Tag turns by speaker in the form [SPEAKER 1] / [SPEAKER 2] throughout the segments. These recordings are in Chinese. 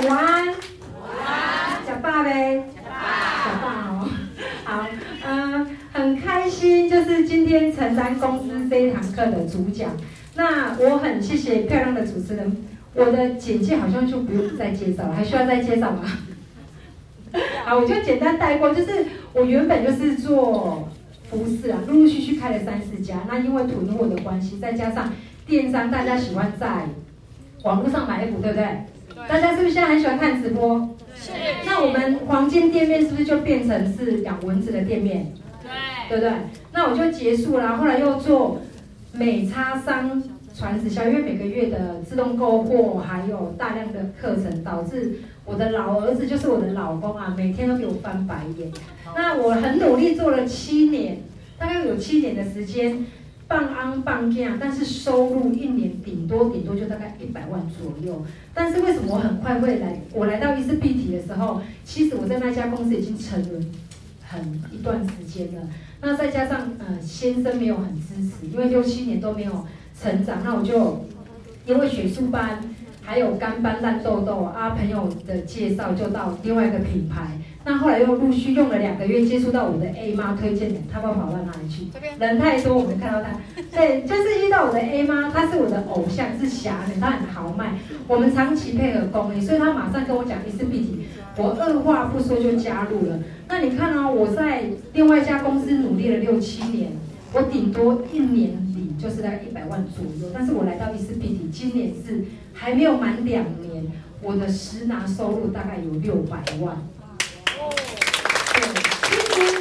[SPEAKER 1] 午安。午安。呷饱没？呷饱。呷饱哦。好，嗯、呃，很开心，就是今天承担公司这一堂课的主讲。那我很谢谢漂亮的主持人。我的简介好像就不用再介绍了，还需要再介绍吗？好，我就简单带过，就是我原本就是做服饰啊，陆陆续续开了三四家。那因为囤货的关系，再加上电商，大家喜欢在网络上买衣服，对不对？大家是不是现在很喜欢看直播？是。那我们黄金店面是不是就变成是养蚊子的店面？对。对不对？那我就结束了，后来又做美差商。传直销，因为每个月的自动购货还有大量的课程，导致我的老儿子就是我的老公啊，每天都给我翻白眼。那我很努力做了七年，大概有七年的时间，半安半价，但是收入一年顶多顶多就大概一百万左右。但是为什么我很快会来？我来到伊思碧媞的时候，其实我在那家公司已经沉沦很一段时间了。那再加上呃先生没有很支持，因为六七年都没有。成长，那我就因为学术班，还有干斑烂痘痘啊，朋友的介绍就到另外一个品牌。那后来又陆续用了两个月，接触到我的 A 妈推荐的，他不知道跑到哪里去？人太多，我没看到他。对，就是遇到我的 A 妈，她是我的偶像，是侠女，她很豪迈。我们长期配合公益，所以她马上跟我讲伊思碧媞，我二话不说就加入了。那你看哦，我在另外一家公司努力了六七年，我顶多一年底。就是在一百万左右，但是我来到伊思碧媞，今年是还没有满两年，我的实拿收入大概有六百万。哦，对，其实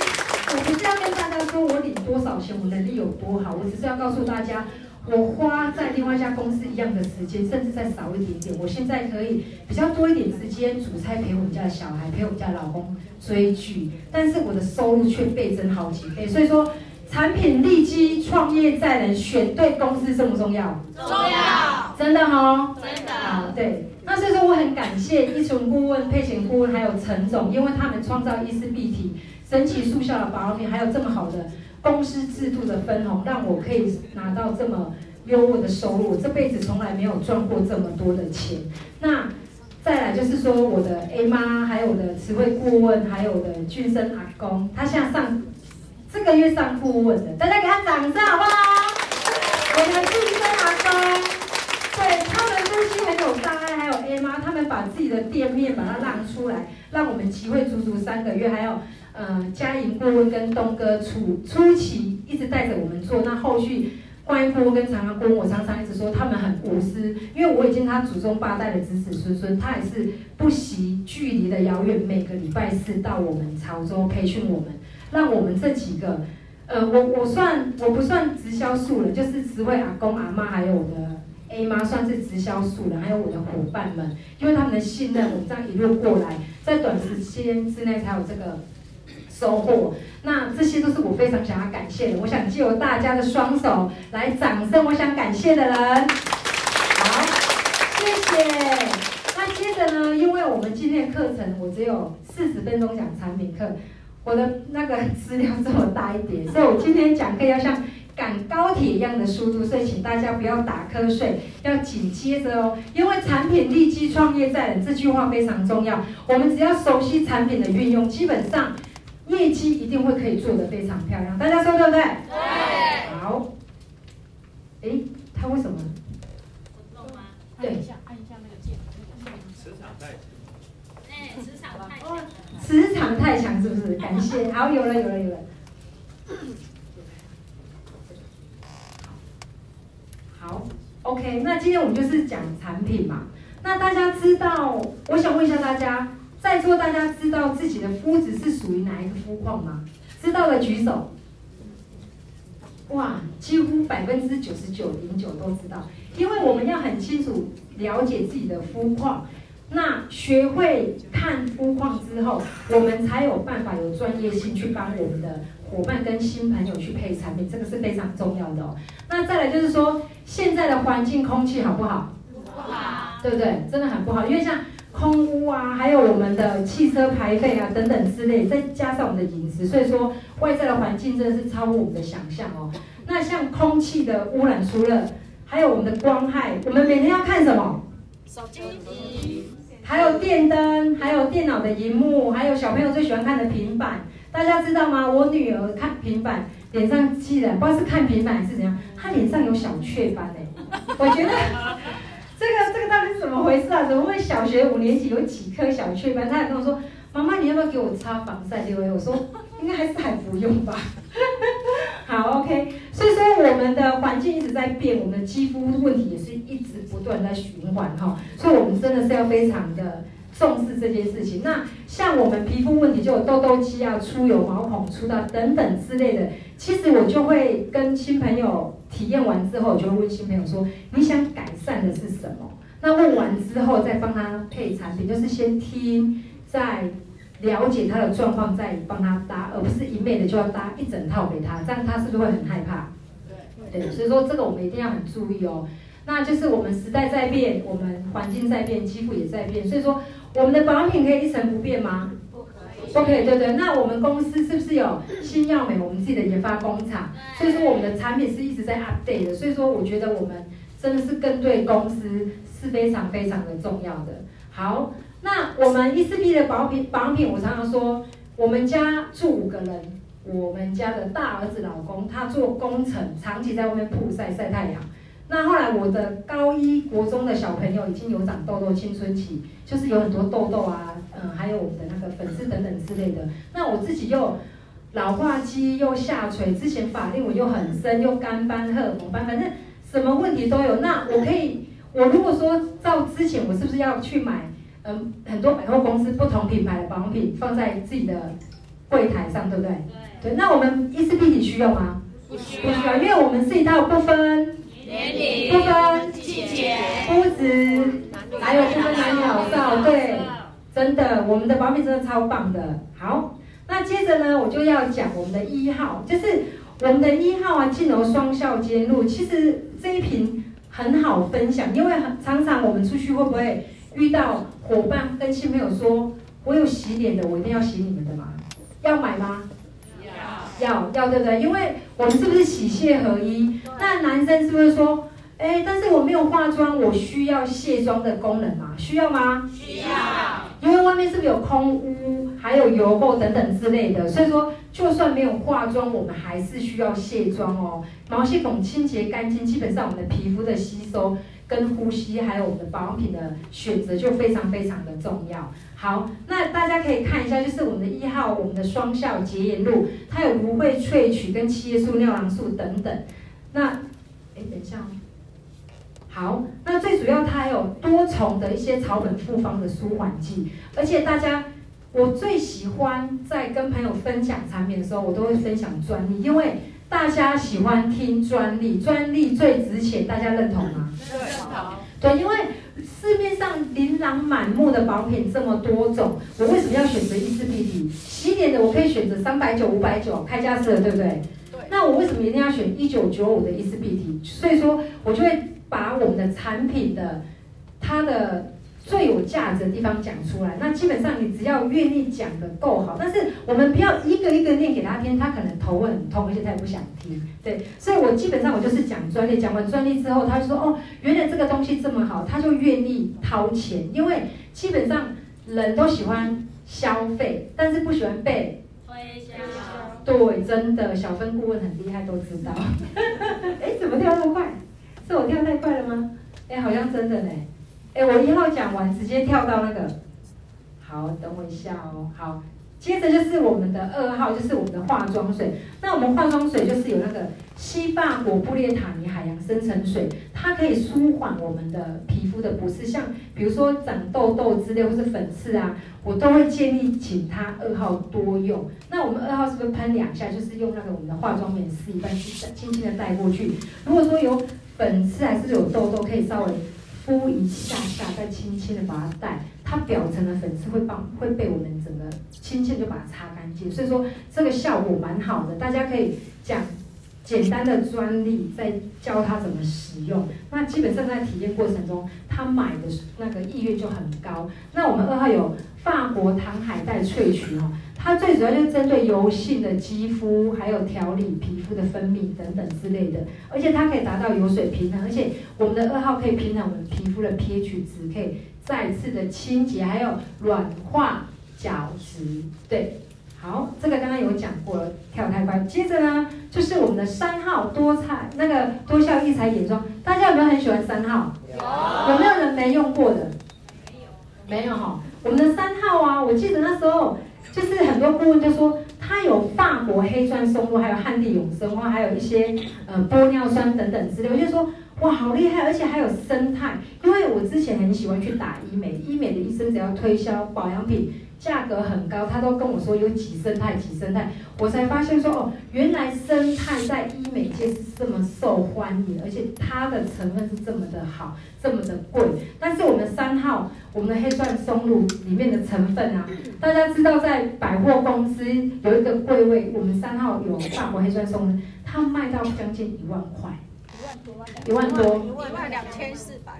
[SPEAKER 1] 我不是要跟大家说我领多少钱，我能力有多好，我只是要告诉大家，我花在另外一家公司一样的时间，甚至再少一点点，我现在可以比较多一点时间煮菜，陪我们家的小孩，陪我们家老公追剧，但是我的收入却倍增好几倍，所以说。产品利基创业在人，选对公司重不重要？重要，真的哦，真的。好，对。那所以说我很感谢一纯顾问、配型顾问还有陈总，因为他们创造伊思碧媞神奇速效的保养品，还有这么好的公司制度的分红，让我可以拿到这么优渥的收入。我这辈子从来没有赚过这么多的钱。那再来就是说我的 A 妈，还有我的慈惠顾问，还有我的俊生阿公，他现在上。这个月上顾问的，大家给他掌声好不好？我们俊生阿公，对他们夫妻很有大爱，还有 A 妈，他们把自己的店面把它让出来，让我们集会足足三个月，还有呃佳莹顾问跟东哥初初期一直带着我们做，那后续关于顾问跟长安顾问，我常常一直说他们很无私，因为我已经他祖宗八代的子子孙孙，他也是不惜距离的遥远，每个礼拜四到我们潮州培训我们。让我们这几个，呃，我我算我不算直销数了，就是职位阿公阿妈还有我的 A 妈算是直销素人，还有我的伙伴们，因为他们的信任，我们这样一路过来，在短时间之内才有这个收获。那这些都是我非常想要感谢的，我想借由大家的双手来掌声，我想感谢的人。好，谢谢。那接着呢，因为我们今天的课程我只有四十分钟讲产品课。我的那个资料这么大一点，所以我今天讲课要像赶高铁一样的速度，所以请大家不要打瞌睡，要紧接着哦。因为产品立基创业在人这句话非常重要，我们只要熟悉产品的运用，基本上业绩一定会可以做得非常漂亮。大家说对不对？对。好。哎，他为什么？我动吗？对。按一下，按一下那个键。磁场太强。哎，磁场太强。磁场太强是不是？感谢，好，有了有了有了。好，OK，那今天我们就是讲产品嘛。那大家知道，我想问一下大家，在座大家知道自己的肤质是属于哪一个肤况吗？知道的举手。哇，几乎百分之九十九点九都知道，因为我们要很清楚了解自己的肤况。那学会看肤况之后，我们才有办法有专业性去帮我们的伙伴跟新朋友去配产品，这个是非常重要的哦。那再来就是说，现在的环境空气好不好？不好，对不对？真的很不好，因为像空污啊，还有我们的汽车排废啊等等之类，再加上我们的饮食，所以说外在的环境真的是超乎我们的想象哦。那像空气的污染，除了还有我们的光害，我们每天要看什么？手机。还有电灯，还有电脑的荧幕，还有小朋友最喜欢看的平板。大家知道吗？我女儿看平板，脸上记得不知道是看平板还是怎样，她脸上有小雀斑哎。我觉得这个这个到底是怎么回事啊？怎么会小学五年级有几颗小雀斑？他还跟我说：“妈妈，你要不要给我擦防晒六 A？” 我说：“应该还是还不用吧。”好，OK。所以说我们的环境一直在变，我们的肌肤问题也是一直不断在循环哈。所以我们真的是要非常的。重视这件事情。那像我们皮肤问题，就有痘痘肌啊、出油、毛孔粗大等等之类的。其实我就会跟新朋友体验完之后，我就会问新朋友说：“你想改善的是什么？”那问完之后再帮他配产品，就是先听，再了解他的状况，再帮他搭，而不是一昧的就要搭一整套给他，这样他是不是会很害怕？对，对，所以说这个我们一定要很注意哦。那就是我们时代在变，我们环境在变，肌肤也在变，所以说。我们的保养品可以一成不变吗？不可以。不可以，对对。那我们公司是不是有新药美？我们自己的研发工厂，所以说我们的产品是一直在 update 的。所以说，我觉得我们真的是跟对公司是非常非常的重要的。好，那我们 ECP 的保养品，保养品我常常说，我们家住五个人，我们家的大儿子老公他做工程，长期在外面曝晒晒太阳。那后来我的高一国中的小朋友已经有长痘痘，青春期就是有很多痘痘啊，嗯，还有我们的那个粉刺等等之类的。那我自己又老化肌又下垂，之前法令纹又很深，又干斑、荷尔蒙斑，反正什么问题都有。那我可以，我如果说照之前，我是不是要去买嗯很多百货公司不同品牌的保养品放在自己的柜台上，对不对？对。对。那我们 ECP 需要吗？不需要，不需要，因为我们是一套不分。年龄不分季节、肤质，还有不分男女老少，对，真的，我们的保养品真的超棒的。好，那接着呢，我就要讲我们的一号，就是我们的一号啊，净柔双效兼露。其实这一瓶很好分享，因为很常常我们出去会不会遇到伙伴跟新朋友说，我有洗脸的，我一定要洗你们的吗？要买吗？要要对不对？因为我们是不是洗卸合一？那男生是不是说，哎，但是我没有化妆，我需要卸妆的功能吗？需要吗？需要。因为外面是不是有空污，还有油垢等等之类的，所以说就算没有化妆，我们还是需要卸妆哦。毛细孔清洁干净，基本上我们的皮肤的吸收跟呼吸，还有我们的保养品的选择就非常非常的重要。好，那大家可以看一下，就是我们的一号，我们的双效洁颜露，它有芦荟萃取跟七叶素、尿囊素等等。那，哎，等一下哦。好，那最主要它还有多重的一些草本复方的舒缓剂，而且大家，我最喜欢在跟朋友分享产品的时候，我都会分享专利，因为大家喜欢听专利，专利最值钱，大家认同吗？认同。对，因为。市面上琳琅满目的保品这么多种，我为什么要选择 ECP？洗脸的我可以选择三百九、五百九，开价式的，对不对？那我为什么一定要选一九九五的 ECP？所以说，我就会把我们的产品的它的。最有价值的地方讲出来，那基本上你只要愿意讲得够好，但是我们不要一个一个念给他听，他可能头会很痛，而且他也不想听。对，所以我基本上我就是讲专利，讲完专利之后，他就说哦，原来这个东西这么好，他就愿意掏钱，因为基本上人都喜欢消费，但是不喜欢被。对，真的，小分顾问很厉害，都知道。哎，怎么跳那么快？是我跳太快了吗？哎，好像真的呢。哎，我一号讲完，直接跳到那个。好，等我一下哦。好，接着就是我们的二号，就是我们的化妆水。那我们化妆水就是有那个西法果布列塔尼海洋深层水，它可以舒缓我们的皮肤的不适，像比如说长痘痘之类或是粉刺啊，我都会建议请他二号多用。那我们二号是不是喷两下，就是用那个我们的化妆棉试一半，轻轻的带过去。如果说有粉刺还是有痘痘，可以稍微。敷一下下，再轻轻的把它带，它表层的粉刺会帮会被我们整个轻轻就把它擦干净，所以说这个效果蛮好的，大家可以这样简单的专利，在教他怎么使用。那基本上在体验过程中，他买的那个意愿就很高。那我们二号有法国糖海带萃取哦，它最主要就是针对油性的肌肤，还有调理皮肤的分泌等等之类的。而且它可以达到油水平衡，而且我们的二号可以平衡我们皮肤的 pH 值，可以再次的清洁，还有软化角质。对。好，这个刚刚有讲过了，跳太快。接着呢，就是我们的三号多彩那个多效异彩眼霜，大家有没有很喜欢三号？有。有没有人没用过的？没有。没有哈。我们的三号啊，我记得那时候就是很多顾问就说，它有法国黑钻松露，还有汉地永生花，还有一些呃玻尿酸等等之类。我就说哇，好厉害，而且还有生态。因为我之前很喜欢去打医美，医美的医生只要推销保养品。价格很高，他都跟我说有几生态几生态，我才发现说哦，原来生态在医美界是这么受欢迎，而且它的成分是这么的好，这么的贵。但是我们三号，我们的黑钻松露里面的成分啊，大家知道在百货公司有一个柜位，我们三号有法国黑钻松露，它卖到将近一万块，一万多，一万多，一万两千四百。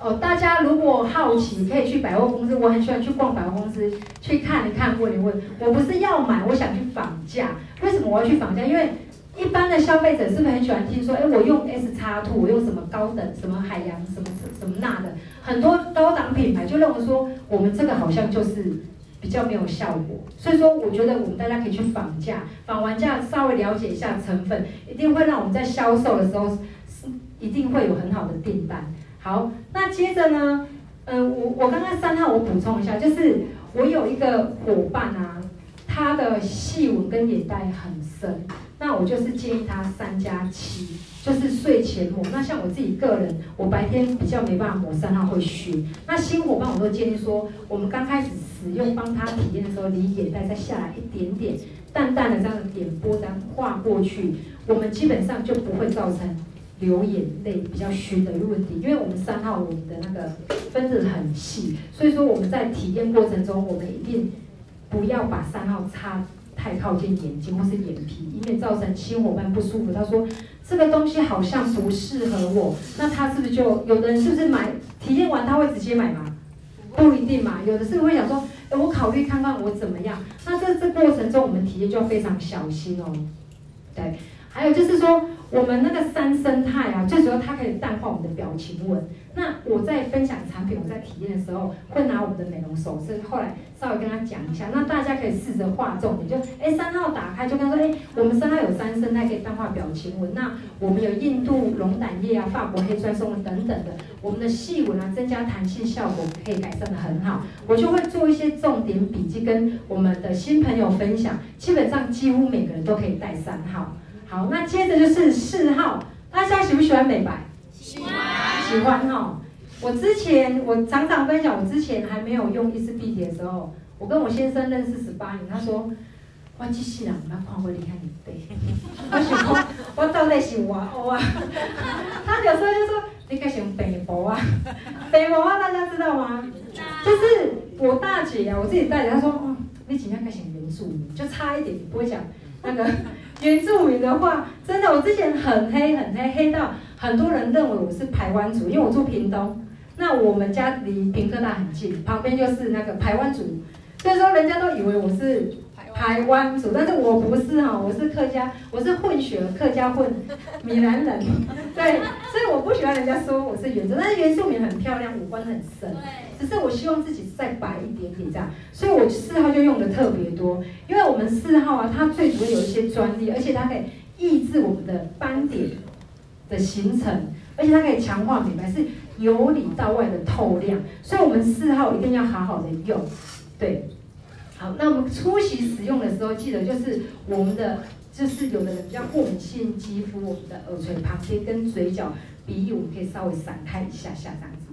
[SPEAKER 1] 哦，大家如果好奇，可以去百货公司。我很喜欢去逛百货公司，去看一看，问一问。我不是要买，我想去仿价。为什么我要去仿价？因为一般的消费者是不是很喜欢听说，哎，我用 S 叉 Two，我用什么高等、什么海洋、什么什么那的，很多高档品牌就认为说，我们这个好像就是比较没有效果。所以说，我觉得我们大家可以去仿价，仿完价稍微了解一下成分，一定会让我们在销售的时候，是一定会有很好的订单。好，那接着呢，嗯、呃，我我刚刚三号我补充一下，就是我有一个伙伴啊，他的细纹跟眼袋很深，那我就是建议他三加七，就是睡前抹。那像我自己个人，我白天比较没办法抹，三号会虚。那新伙伴我都建议说，我们刚开始使用帮他体验的时候，离眼袋再下来一点点，淡淡的这样的点波这样画过去，我们基本上就不会造成。流眼泪比较虚的一个问题，因为我们三号我们的那个分子很细，所以说我们在体验过程中，我们一定不要把三号擦太靠近眼睛或是眼皮，以免造成新伙伴不舒服。他说这个东西好像不适合我，那他是不是就有的人是不是买体验完他会直接买吗？不一定嘛，有的是会想说，哎，我考虑看看我怎么样。那这这过程中我们体验就要非常小心哦，对。还有就是说，我们那个三生态啊，最主要它可以淡化我们的表情纹。那我在分享产品，我在体验的时候，会拿我们的美容手势，后来稍微跟他讲一下，那大家可以试着画重点，就哎三号打开，就跟他说哎，我们三号有三生态可以淡化表情纹。那我们有印度龙胆液啊、法国黑钻松露等等的，我们的细纹啊，增加弹性效果可以改善得很好。我就会做一些重点笔记，跟我们的新朋友分享。基本上几乎每个人都可以带三号。好，那接着就是四号，大家喜不喜欢美白？喜欢，喜欢哈。我之前我常常分享，我之前还没有用伊丝碧媞的时候，我跟我先生认识十八年，他说，我机器人我要看过你看你背，我想说，我到底是哇哦啊，他有时候就说，你该用北博啊，北博啊，大家知道吗？就是我大姐啊，我自己大姐，她说，哦，你尽量该选原住民，就差一点，你不会讲那个。原住民的话，真的，我之前很黑很黑，黑到很多人认为我是台湾族，因为我住屏东，那我们家离屏科大很近，旁边就是那个台湾族，所以说人家都以为我是排湾族，但是我不是哈，我是客家，我是混血，客家混闽南人，对，所以我不喜欢人家说我是原住，但是原住民很漂亮，五官很深。只是我希望自己再白一点点这样，所以我四号就用的特别多，因为我们四号啊，它最主要有一些专利，而且它可以抑制我们的斑点的形成，而且它可以强化美白，是由里到外的透亮，所以我们四号一定要好好的用，对，好，那我们初期使用的时候，记得就是我们的就是有的人比较过敏性肌肤，我们的耳垂旁边跟嘴角鼻翼，我们可以稍微散开一下下这样子，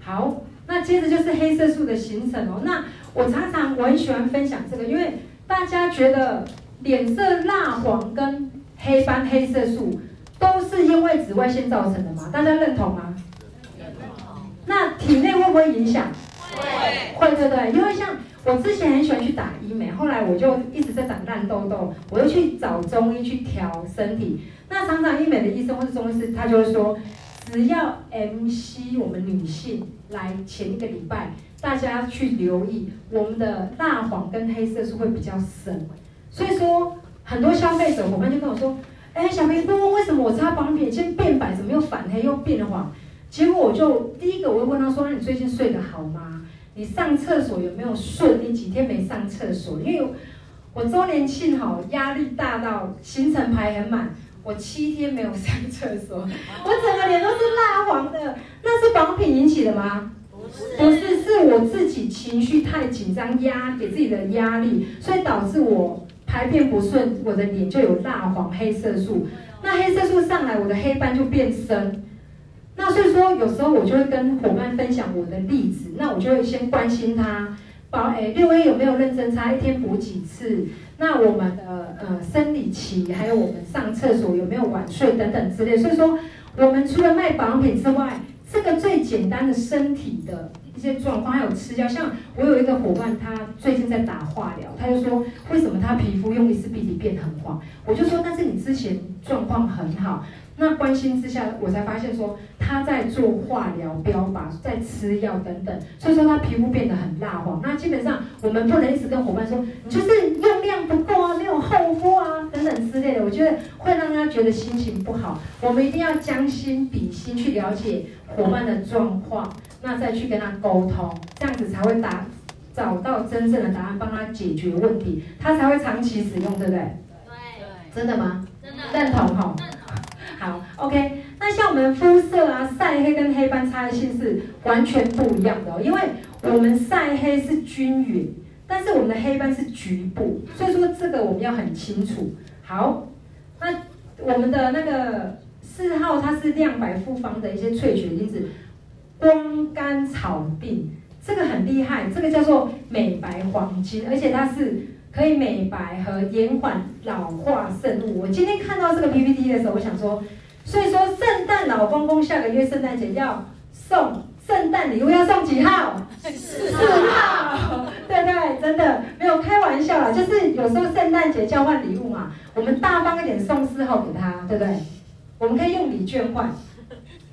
[SPEAKER 1] 好。那接着就是黑色素的形成哦。那我常常我很喜欢分享这个，因为大家觉得脸色蜡黄跟黑斑黑色素都是因为紫外线造成的吗？大家认同吗？认同。那体内会不会影响？会。会对不对？因为像我之前很喜欢去打医美，后来我就一直在长烂痘痘，我又去找中医去调身体。那常常医美的医生或是中医师，他就会说，只要 MC 我们女性来前一个礼拜，大家去留意我们的蜡黄跟黑色素会比较深。所以说，很多消费者伙伴就跟我说，哎，小平波，为什么我擦保养品先变白，怎么又反黑又变黄？结果我就第一个我会问他说，你最近睡得好吗？你上厕所有没有顺？你几天没上厕所？因为我周年庆好压力大到行程排很满，我七天没有上厕所，我整个脸都是蜡黄的。那是保养品引起的吗？不是，不是，是我自己情绪太紧张，压给自己的压力，所以导致我排便不顺，我的脸就有蜡黄、黑色素。那黑色素上来，我的黑斑就变深。那所以说，有时候我就会跟伙伴分享我的例子，那我就会先关心他，保诶六 A 有没有认真擦，一天补几次？那我们的呃生理期，还有我们上厕所有没有晚睡等等之类。所以说，我们除了卖保养品之外，这个最简单的身体的一些状况，还有吃药。像我有一个伙伴，他最近在打化疗，他就说为什么他皮肤用力士必体变很黄？我就说，但是你之前状况很好。那关心之下，我才发现说他在做化疗标靶，在吃药等等，所以说他皮肤变得很蜡黄。那基本上我们不能一直跟伙伴说，你就是用量不够啊，没有厚敷啊等等之类的，我觉得会让他觉得心情不好。我们一定要将心比心去了解伙伴的状况，那再去跟他沟通，这样子才会答找到真正的答案，帮他解决问题，他才会长期使用，对不对？对，真的吗？真的，认同哈。好，OK，那像我们肤色啊，晒黑跟黑斑差异性是完全不一样的哦，因为我们晒黑是均匀，但是我们的黑斑是局部，所以说这个我们要很清楚。好，那我们的那个四号它是亮白复方的一些萃取因子，光甘草定，这个很厉害，这个叫做美白黄金，而且它是。可以美白和延缓老化渗物。我今天看到这个 PPT 的时候，我想说，所以说圣诞老公公下个月圣诞节要送圣诞礼物，要送几号？四号。对对，真的没有开玩笑啦，就是有时候圣诞节交换礼物嘛，我们大方一点送四号给他，对不对？我们可以用礼券换。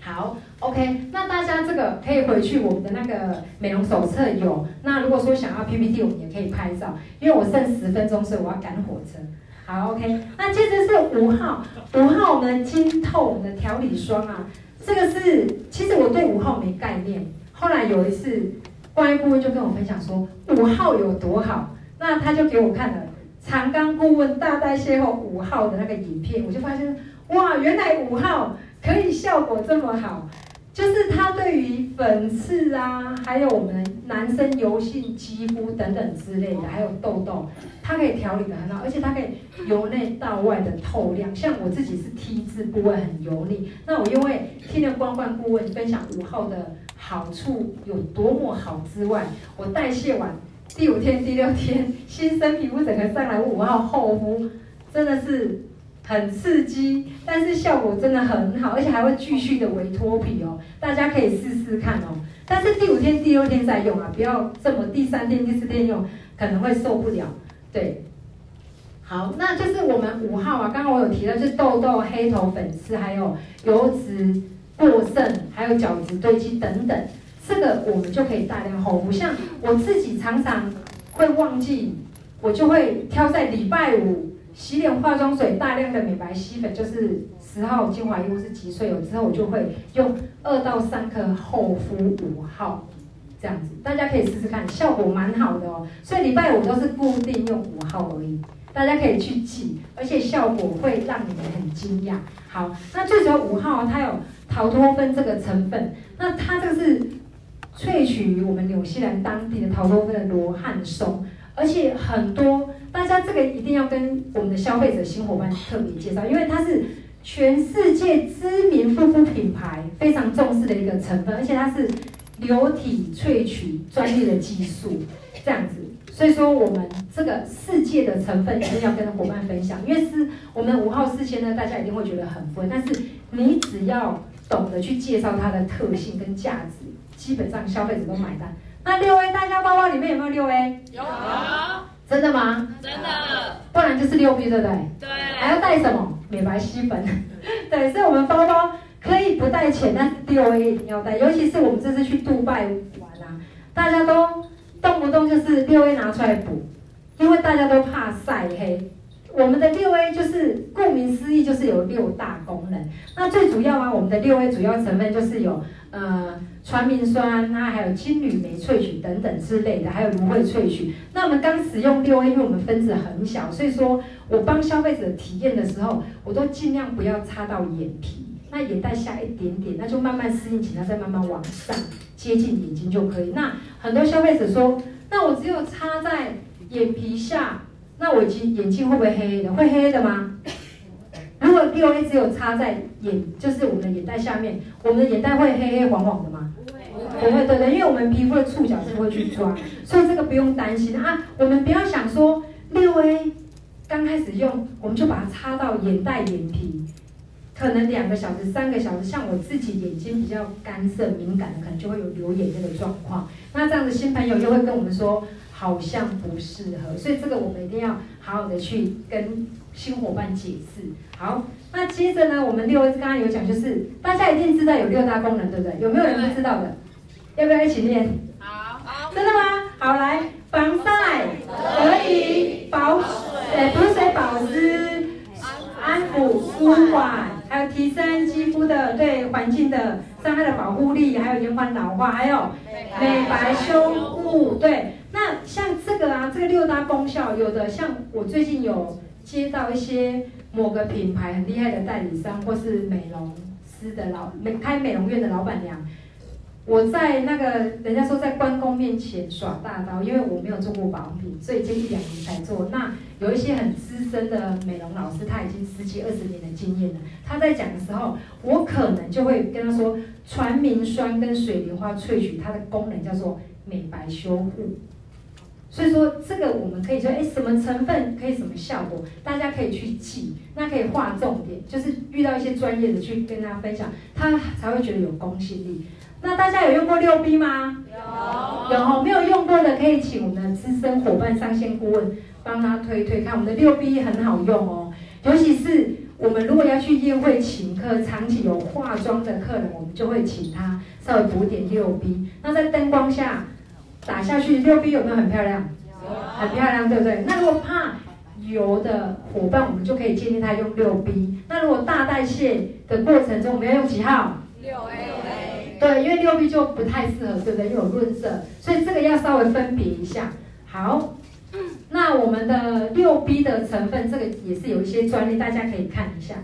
[SPEAKER 1] 好，OK，那大家这个可以回去我们的那个美容手册有。那如果说想要 PPT，我们也可以拍照，因为我剩十分钟，所以我要赶火车。好，OK，那接着是五号，五号我们晶透我们的调理霜啊，这个是其实我对五号没概念，后来有一次关于顾问就跟我分享说五号有多好，那他就给我看了长冈顾问大代谢后五号的那个影片，我就发现哇，原来五号。可以效果这么好，就是它对于粉刺啊，还有我们男生油性肌肤等等之类的，还有痘痘，它可以调理得很好，而且它可以由内到外的透亮。像我自己是 T 字部位很油腻，那我因为听了关关顾问分享五号的好处有多么好之外，我代谢完第五天、第六天，新生皮肤整个上来，五号厚敷真的是。很刺激，但是效果真的很好，而且还会继续的微脱皮哦，大家可以试试看哦。但是第五天、第六天再用啊，不要这么第三天、第四天用，可能会受不了。对，好，那就是我们五号啊，刚刚我有提到，就是痘痘、黑头、粉刺，还有油脂过剩，还有角质堆积等等，这个我们就可以大量厚敷。像我自己常常会忘记，我就会挑在礼拜五。洗脸化妆水，大量的美白吸粉，就是十号精华液或是极萃油之后，我就会用二到三颗厚敷五号，这样子，大家可以试试看，效果蛮好的哦。所以礼拜五都是固定用五号而已，大家可以去记，而且效果会让你们很惊讶。好，那最主要五号它有逃脱芬这个成分，那它这个是萃取于我们纽西兰当地的逃脱芬的罗汉松，而且很多。大家这个一定要跟我们的消费者新伙伴特别介绍，因为它是全世界知名护肤品牌非常重视的一个成分，而且它是流体萃取专利的技术，这样子。所以说我们这个世界的成分一定要跟伙伴分享，因为是我们五号四千呢，大家一定会觉得很贵，但是你只要懂得去介绍它的特性跟价值，基本上消费者都买单。那六 A 大家包包里面有没有六 A？
[SPEAKER 2] 有。
[SPEAKER 1] 真的吗？
[SPEAKER 2] 真的。
[SPEAKER 1] 不然就是六 B，对不对？
[SPEAKER 2] 对。
[SPEAKER 1] 还要带什么？美白吸粉。对，所以我们包包可以不带钱，但是六 A 一定要带。尤其是我们这次去杜拜玩啊，大家都动不动就是六 A 拿出来补，因为大家都怕晒黑。我们的六 A 就是顾名思义，就是有六大功能。那最主要啊，我们的六 A 主要成分就是有呃传明酸，那还有金铝酶萃取等等之类的，还有芦荟萃取。那我们刚使用六 A，因为我们分子很小，所以说我帮消费者体验的时候，我都尽量不要擦到眼皮，那眼袋下一点点，那就慢慢适应起来，再慢慢往上接近眼睛就可以。那很多消费者说，那我只有擦在眼皮下。那我眼眼睛会不会黑黑的？会黑黑的吗？如果六 A 只有擦在眼，就是我们的眼袋下面，我们的眼袋会黑黑黄黄的吗？不会，不会，对对，因为我们皮肤的触角是会去抓，所以这个不用担心啊。我们不要想说六 A 刚开始用，我们就把它擦到眼袋、眼皮，可能两个小时、三个小时，像我自己眼睛比较干涩敏感的，可能就会有流眼泪的状况。那这样的新朋友又会跟我们说。好像不适合，所以这个我们一定要好好的去跟新伙伴解释。好，那接着呢，我们六刚刚有讲，就是大家一定知道有六大功能，对不对？有没有人不知道的？要不要一起念？
[SPEAKER 2] 好，好，
[SPEAKER 1] 真的吗？好，来，防晒可以保水，呃，补水保湿，安抚舒缓，还有提升肌肤的对环境的伤害的保护力，还有延缓老化，还有美白修护，对。那像这个啊，这个六大功效，有的像我最近有接到一些某个品牌很厉害的代理商，或是美容师的老美开美容院的老板娘，我在那个人家说在关公面前耍大刀，因为我没有做过保养品，所以这一两年才做。那有一些很资深的美容老师，他已经十几二十年的经验了，他在讲的时候，我可能就会跟他说，传明酸跟水莲花萃取，它的功能叫做美白修护。所以说这个我们可以说，哎，什么成分可以什么效果，大家可以去记，那可以划重点，就是遇到一些专业的去跟大家分享，他才会觉得有公信力。那大家有用过六 B 吗？有。有，没有用过的可以请我们的资深伙伴上线顾问帮他推推看，我们的六 B 很好用哦，尤其是我们如果要去宴会请客，长期有化妆的客人，我们就会请他稍微补点六 B。那在灯光下。打下去，六 B 有没有很漂亮？很漂亮，对不对？那如果怕油的伙伴，我们就可以建议他用六 B。那如果大代谢的过程中，我们要用几号？六 A。对，因为六 B 就不太适合，对不对？又有润色，所以这个要稍微分别一下。好，那我们的六 B 的成分，这个也是有一些专利，大家可以看一下。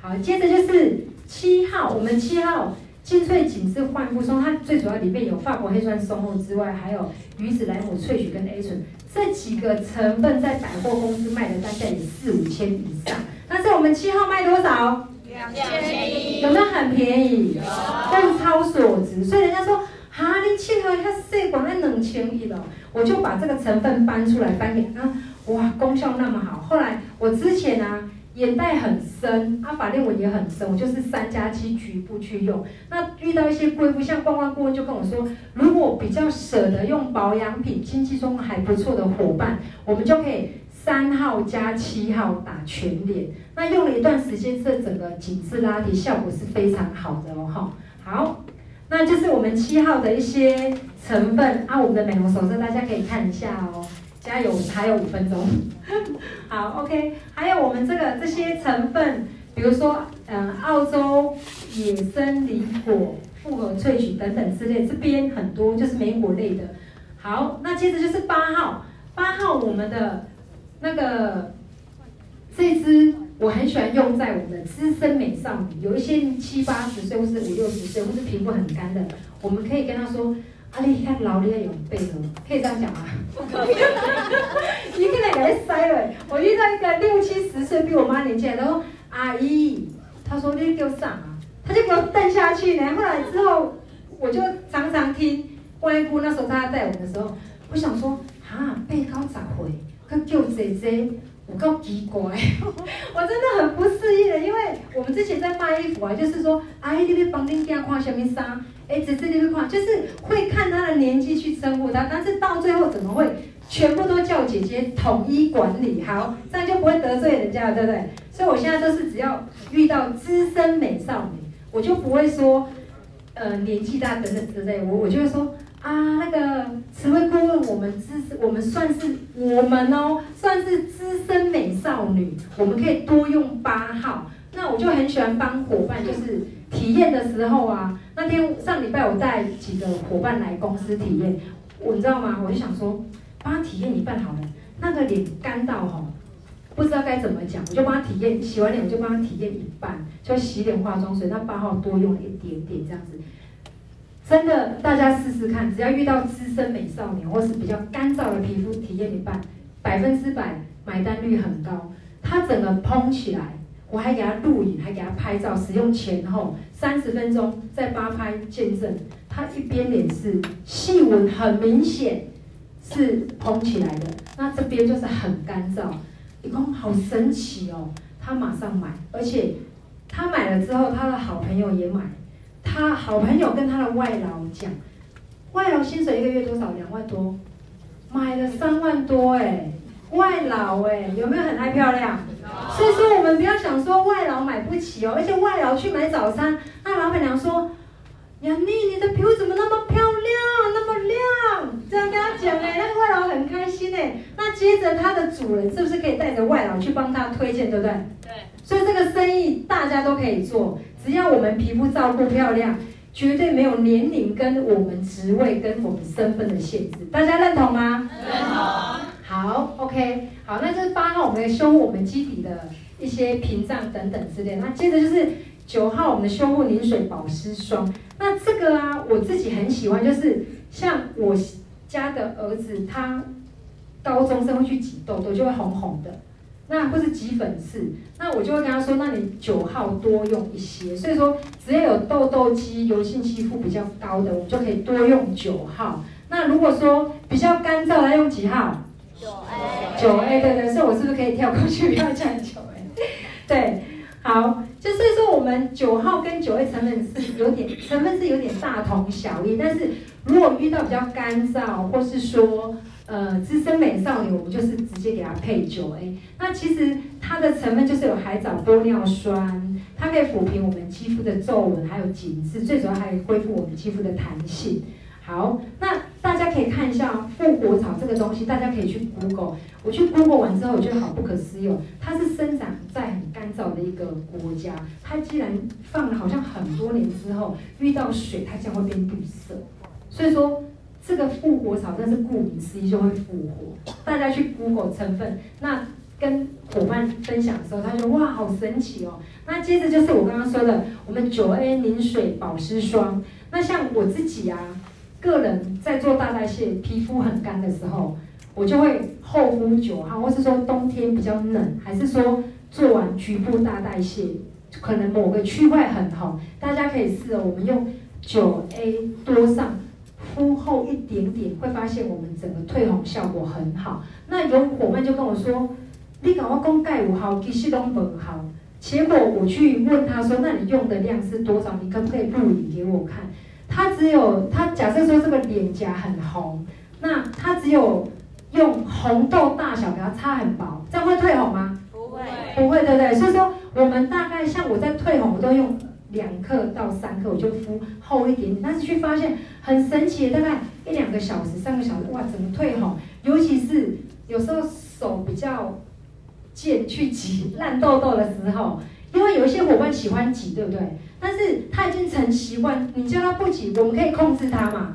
[SPEAKER 1] 好，接着就是七号，我们七号。精粹紧致焕肤霜，它最主要里面有法国黑酸松露之外，还有鱼子莱姆萃取跟 A 醇这几个成分，在百货公司卖的单价也四五千以上。但是我们七号卖多少？两千一。有没有很便宜？有。物超所值，所以人家说，哈，你七号它设广在两千一了，我就把这个成分搬出来搬给他，哇，功效那么好。后来我之前啊。眼袋很深，阿法令纹也很深，我就是三加七局部去用。那遇到一些贵妇，像关关顾问就跟我说，如果比较舍得用保养品，经济状况还不错的伙伴，我们就可以三号加七号打全脸。那用了一段时间，这整个紧致拉提效果是非常好的哦哈。好，那就是我们七号的一些成分啊，我们的美容手册大家可以看一下哦。加油，还有五分钟。好，OK。还有我们这个这些成分，比如说，嗯，澳洲野生梨果复合萃取等等之类，这边很多就是莓果类的。好，那接着就是八号，八号我们的那个这支我很喜欢用在我们的资深美少女，有一些七八十岁或是五六十岁或是皮肤很干的，我们可以跟她说。啊，你看老脸有背了，可以这样讲吗？一个人给他塞了。我遇到一个六七十岁比我妈年轻，然后阿姨，她说你给我上啊，她就给我瞪下去呢。后来之后，我就常常听外姑那时候她带我们的时候，我想说啊，背高咋会？可叫姐姐，我够奇怪，我真的很不适应的，因为我们之前在卖衣服啊，就是说阿姨你要帮恁家看什么衫。哎，只是你会看，就是会看他的年纪去称呼他，但是到最后怎么会全部都叫姐姐统一管理？好，这样就不会得罪人家了，对不对？所以我现在就是只要遇到资深美少女，我就不会说，呃，年纪大等等之类，我我就会说啊，那个词汇顾问，我们资深，我们算是我们哦，算是资深美少女，我们可以多用八号。那我就很喜欢帮伙伴，就是体验的时候啊。那天上礼拜我带几个伙伴来公司体验，我你知道吗？我就想说，帮他体验一半好了。那个脸干到吼，不知道该怎么讲，我就帮他体验。洗完脸我就帮他体验一半，就洗脸化妆水。那八号多用了一点点这样子，真的大家试试看，只要遇到资深美少年或是比较干燥的皮肤，体验一半，百分之百买单率很高。它整个嘭起来。我还给他录影，还给他拍照，使用前后三十分钟，再八拍见证。他一边脸是细纹，很明显是膨起来的，那这边就是很干燥。一共好神奇哦！他马上买，而且他买了之后，他的好朋友也买。他好朋友跟他的外劳讲，外劳薪水一个月多少？两万多，买了三万多哎！外劳哎，有没有很爱漂亮？所以说，我们不要想说外劳买不起哦，而且外劳去买早餐，那老板娘说：“杨丽，你的皮肤怎么那么漂亮，那么亮？”这样跟他讲哎，那个外劳很开心哎。那接着他的主人是不是可以带着外劳去帮他推荐，对不对？对。所以这个生意大家都可以做，只要我们皮肤照顾漂亮，绝对没有年龄跟我们职位跟我们身份的限制。大家认同吗？认同。好，OK，好，那这是八号，我们来修护我们基底的一些屏障等等之类。那接着就是九号，我们的修护凝水保湿霜。那这个啊，我自己很喜欢，就是像我家的儿子，他高中生会去挤痘痘，就会红红的，那或是挤粉刺，那我就会跟他说，那你九号多用一些。所以说，只要有痘痘肌、油性肌肤比较高的，我们就可以多用九号。那如果说比较干燥来，用几号？九 A，对对，所以我是不是可以跳过去，不要讲九 A？对，好，就所以说我们九号跟九 A 成分是有点成分是有点大同小异，但是如果遇到比较干燥，或是说呃资深美少女，我们就是直接给它配九 A。那其实它的成分就是有海藻玻尿酸，它可以抚平我们肌肤的皱纹，还有紧致，最主要还可以恢复我们肌肤的弹性。好，那大家可以看一下复活草这个东西，大家可以去 Google。我去 Google 完之后，我觉得好不可思议哦。它是生长在很干燥的一个国家，它既然放了好像很多年之后，遇到水它将会变绿色。所以说这个复活草，但是顾名思义就会复活。大家去 Google 成分，那跟伙伴分享的时候，他说哇，好神奇哦。那接着就是我刚刚说的，我们九 A 凝水保湿霜。那像我自己啊。个人在做大代谢，皮肤很干的时候，我就会厚敷九号，或是说冬天比较冷，还是说做完局部大代谢，可能某个区块很红，大家可以试哦。我们用九 A 多上敷厚一点点，会发现我们整个退红效果很好。那有伙伴就跟我说：“你赶快公盖五号，其实都很好。”结果我去问他说：“那你用的量是多少？你可不可以录影给我看？”他只有他假设说这个脸颊很红，那他只有用红豆大小给他擦很薄，这样会退红吗？不会，不会，对不对？所以说我们大概像我在退红，我都用两克到三克，我就敷厚一点点，但是去发现很神奇，大概一两个小时、三个小时，哇，怎么退红？尤其是有时候手比较贱去挤烂痘痘的时候，因为有一些伙伴喜欢挤，对不对？但是他已经成习惯，你叫他不挤，我们可以控制他嘛？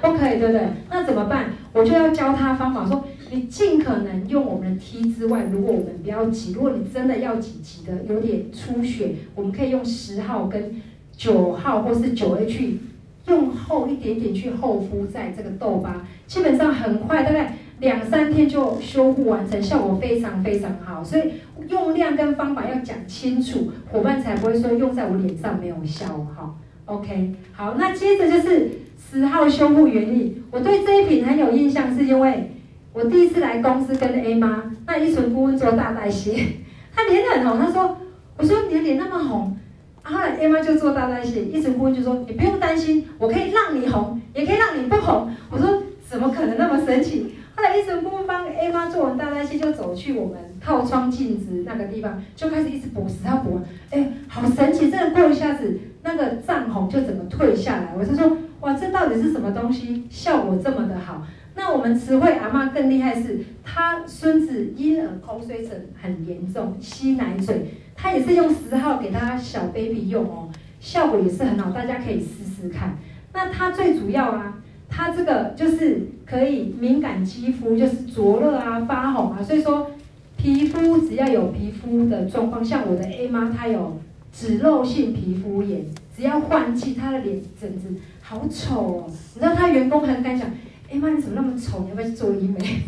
[SPEAKER 1] 不可以，对不对？那怎么办？我就要教他方法，说你尽可能用我们的 T 之外，如果我们不要挤，如果你真的要挤挤的有点出血，我们可以用十号跟九号或是九 A 去用厚一点点去厚敷在这个痘疤，基本上很快，大概。两三天就修复完成，效果非常非常好，所以用量跟方法要讲清楚，伙伴才不会说用在我脸上没有效。哈，OK，好，那接着就是十号修护原理。我对这一瓶很有印象，是因为我第一次来公司跟 A 妈，那依纯顾问做大代谢，她脸很红，她说：“我说你的脸那么红然后来 A 妈就做大代谢，医生顾问就说：“你不用担心，我可以让你红，也可以让你不红。”我说：“怎么可能那么神奇？”他的医生顾问帮 A 妈做完大代谢，就走去我们靠窗镜子那个地方，就开始一直补十号补。哎，好神奇！真的过一下子，那个涨红就整个退下来。我是说，哇，这到底是什么东西？效果这么的好？那我们慈惠阿嬷更厉害是，她孙子婴儿口水疹很严重，吸奶嘴，她也是用十号给她小 baby 用哦，效果也是很好，大家可以试试看。那她最主要啊，它这个就是可以敏感肌肤，就是灼热啊、发红啊，所以说皮肤只要有皮肤的状况，像我的 A 妈她有脂漏性皮肤炎，只要换季，她的脸疹子好丑哦，你知道她员工很敢讲。，A 妈，你怎么那么丑？你要不要去做医美？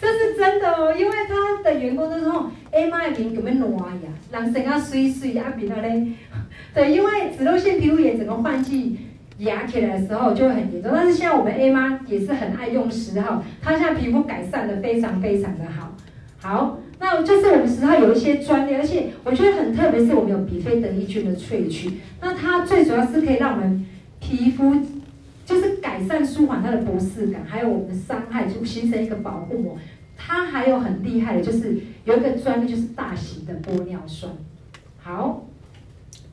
[SPEAKER 1] 这是真的哦，因为她的员工都说，，A 妈的脸有没有挪呀？人生啊水水啊比他嘞。对，因为脂漏性皮肤炎整个换季压起来的时候就会很严重。但是现在我们 A 妈也是很爱用十号，她现在皮肤改善的非常非常的好。好，那就是我们十号有一些专利，而且我觉得很特别，是我们有比菲德益菌的萃取。那它最主要是可以让我们皮肤。就是改善舒缓它的不适感，还有我们的伤害，就形成一个保护膜。它还有很厉害的，就是有一个专利，就是大型的玻尿酸。好，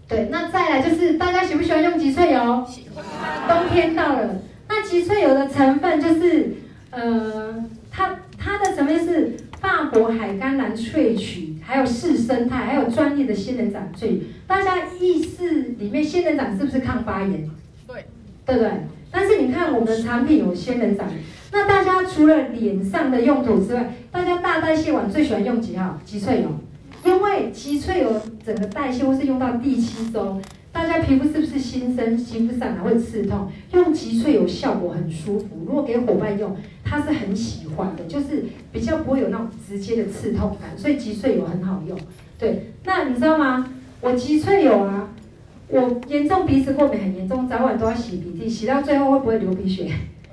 [SPEAKER 1] 对，那再来就是大家喜不喜欢用吉萃油？喜欢。冬天到了，那吉萃油的成分就是，呃，它它的成分是法国海甘蓝萃取，还有四生态，还有专利的仙人掌萃取。大家意识里面仙人掌是不是抗发炎？对，对不对？但是你看，我们的产品有仙人掌，那大家除了脸上的用途之外，大家大代谢完最喜欢用几号？吉萃油，因为吉萃油整个代谢或是用到第七周，大家皮肤是不是新生，皮肤上来会刺痛？用吉萃油效果很舒服，如果给伙伴用，他是很喜欢的，就是比较不会有那种直接的刺痛感，所以吉萃油很好用。对，那你知道吗？我吉萃油啊。我严重鼻子过敏很严重，早晚都要洗鼻涕，洗到最后会不会流鼻血？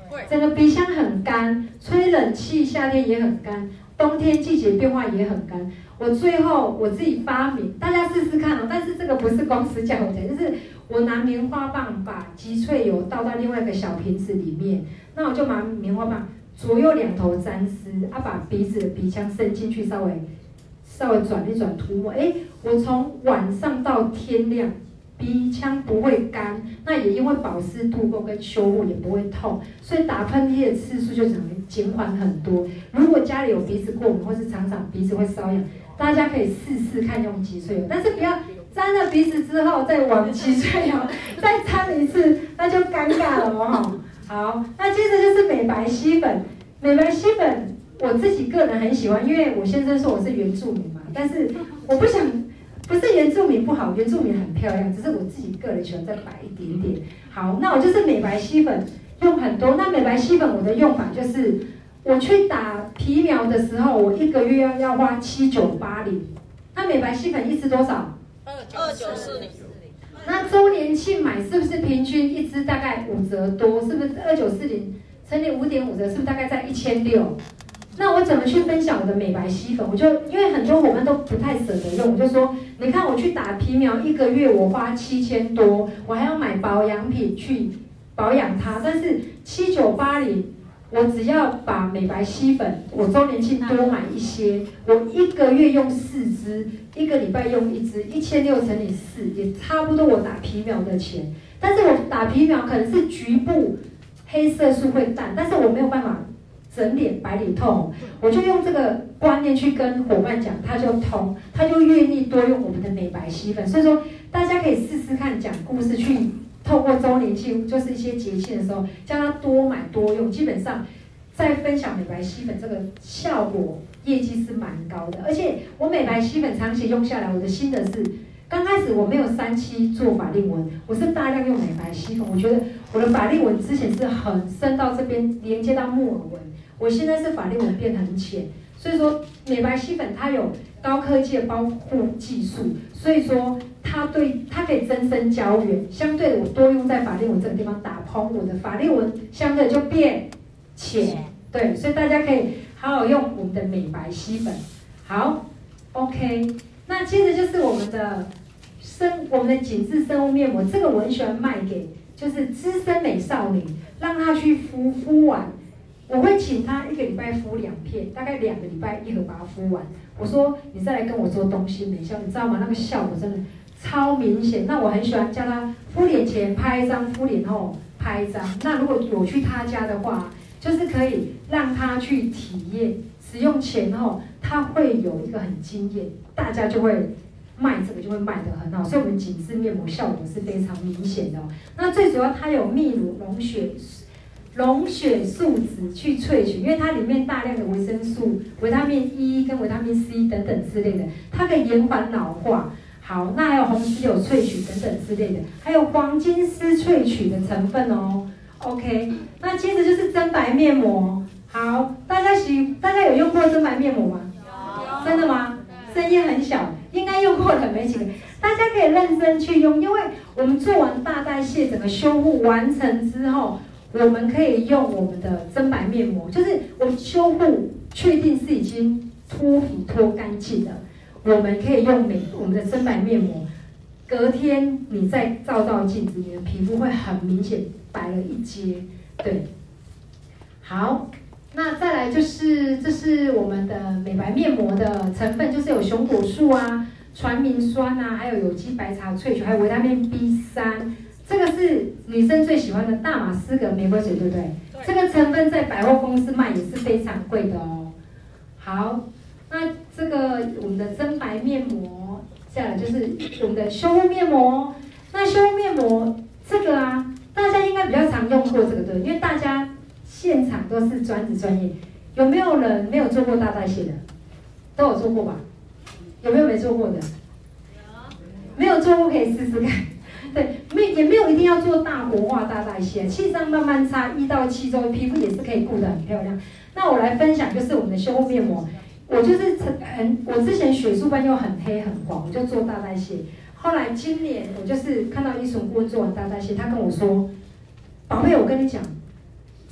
[SPEAKER 1] 会。整个鼻腔很干，吹冷气夏天也很干，冬天季节变化也很干。我最后我自己发明，大家试试看哦。但是这个不是公司叫我的，就是我拿棉花棒把吉萃油倒到另外一个小瓶子里面，那我就拿棉花棒左右两头沾湿，啊，把鼻子的鼻腔伸进去，稍微稍微转一转涂抹。哎，我从晚上到天亮。鼻腔不会干，那也因为保湿度够跟修护也不会痛，所以打喷嚏的次数就只能减缓很多。如果家里有鼻子过敏或是常常鼻子会瘙痒，大家可以试试看用吉萃油，但是不要沾了鼻子之后再往吉萃油再沾一次，那就尴尬了哦。好，那接着就是美白吸粉，美白吸粉我自己个人很喜欢，因为我先生说我是原住民嘛，但是我不想。不是原住民不好，原住民很漂亮，只是我自己个人喜欢再白一点点。好，那我就是美白吸粉用很多。那美白吸粉我的用法就是，我去打皮秒的时候，我一个月要要花七九八零。那美白吸粉一支多少？二九四零。那周年庆买是不是平均一支大概五折多？是不是二九四零乘以五点五折，是不是大概在一千六？那我怎么去分享我的美白吸粉？我就因为很多伙伴都不太舍得用，我就说，你看我去打皮秒一个月我花七千多，我还要买保养品去保养它，但是七九八零，我只要把美白吸粉，我周年庆多买一些，我一个月用四支，一个礼拜用一支，一千六乘以四也差不多我打皮秒的钱，但是我打皮秒可能是局部黑色素会淡，但是我没有办法。整脸白里透，我就用这个观念去跟伙伴讲，他就通，他就愿意多用我们的美白吸粉。所以说，大家可以试试看，讲故事去透过周年庆，就是一些节庆的时候，叫他多买多用。基本上，在分享美白吸粉这个效果，业绩是蛮高的。而且我美白吸粉长期用下来，我的心得是，刚开始我没有三期做法令纹，我是大量用美白吸粉。我觉得我的法令纹之前是很深到这边连接到木耳纹。我现在是法令纹变得很浅，所以说美白吸粉它有高科技的包护技术，所以说它对它可以增生胶原，相对的我多用在法令纹这个地方打蓬，我的法令纹相对就变浅，对，所以大家可以好好用我们的美白吸粉。好，OK，那接着就是我们的生我们的紧致生物面膜，这个我很喜欢卖给就是资深美少女，让她去敷敷完，我会请她一个礼拜敷两片，大概两个礼拜一盒把它敷完。我说你再来跟我做东西美效，你知道吗？那个效果真的超明显。那我很喜欢叫他敷脸前拍一张，敷脸后拍一张。那如果有去他家的话，就是可以让他去体验使用前后，他会有一个很惊艳，大家就会。卖这个就会卖得很好，所以我们紧致面膜效果是非常明显的。那最主要它有秘鲁龙血龙血树脂去萃取，因为它里面大量的维生素、维他命 E 跟维他命 C 等等之类的，它可以延缓老化。好，那还有红石榴萃取等等之类的，还有黄金丝萃取的成分哦。OK，那接着就是真白面膜。好，大家喜大家有用过真白面膜吗？有。真的吗？声音很小。应该用过的没几个，大家可以认真去用，因为我们做完大代谢，整个修护完成之后，我们可以用我们的真白面膜，就是我们修护确定是已经脱皮脱干净的，我们可以用美我们的深白面膜，隔天你再照照镜子，你的皮肤会很明显白了一阶，对，好。那再来就是，这是我们的美白面膜的成分，就是有熊果树啊、传明酸啊，还有有机白茶萃取，还有维他命 B 三。这个是女生最喜欢的大马士革玫瑰水，对不对？对。这个成分在百货公司卖也是非常贵的哦。好，那这个我们的增白面膜，再来就是我们的修护面膜。那修护面膜这个啊，大家应该比较常用过这个对，因为大家。现场都是专职专业，有没有人没有做过大代谢的？都有做过吧？有没有没做过的？没有做过可以试试看。对，没也没有一定要做大活化大代谢，气上慢慢擦一到七周，皮肤也是可以顾得很漂亮。那我来分享就是我们的修护面膜，我就是很我之前血素斑又很黑很黄，我就做大代谢。后来今年我就是看到医生顾问做完大代谢，他跟我说：“宝贝，我跟你讲。”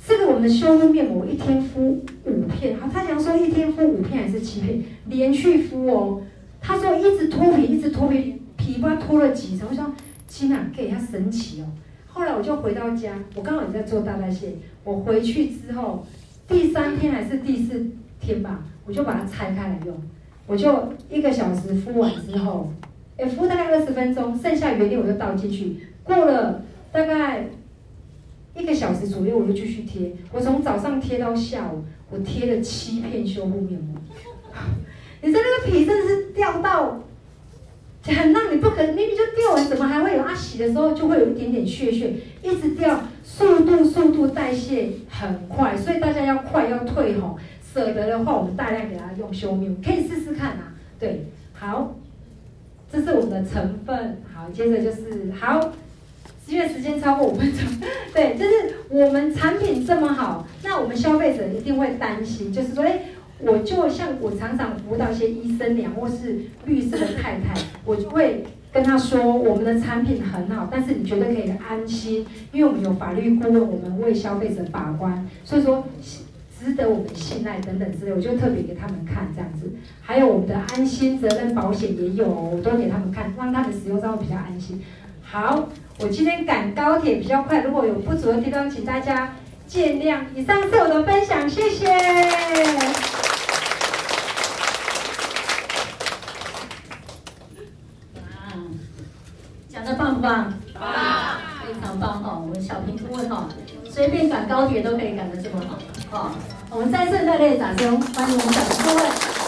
[SPEAKER 1] 这个我们的修复面膜一天敷五片，好，他想说一天敷五片还是七片，连续敷哦。他说一直脱皮，一直脱皮，皮肤脱了几层。我说天哪，给他神奇哦。后来我就回到家，我刚好也在做大代谢。我回去之后，第三天还是第四天吧，我就把它拆开来用。我就一个小时敷完之后，诶，敷大概二十分钟，剩下原料我就倒进去。过了大概。一个小时左右，我就继续贴。我从早上贴到下午，我贴了七片修护面膜。你说那个皮真的是掉到，很让你不可，明明就掉完，怎么还会有？啊，洗的时候就会有一点点屑屑，一直掉，速度速度代谢很快，所以大家要快要退吼，舍得的话，我们大量给它用修面，可以试试看啊。对，好，这是我们的成分。好，接着就是好。因为时间超过五分钟，对，就是我们产品这么好，那我们消费者一定会担心，就是说，哎，我就像我常常辅导一些医生娘或是律师的太太，我就会跟他说，我们的产品很好，但是你绝对可以安心，因为我们有法律顾问，我们为消费者把关，所以说值得我们信赖等等之类，我就特别给他们看这样子，还有我们的安心责任保险也有，我都给他们看，让他们使用上会比较安心。好。我今天赶高铁比较快，如果有不足的地方，请大家见谅。以上是我的分享，谢谢。
[SPEAKER 2] 哇，讲得棒不棒？棒，非常棒哈！我们小平顾问哈，随便赶高铁都可以赶得这么好，好，我们再次热烈掌声欢迎我们的各位。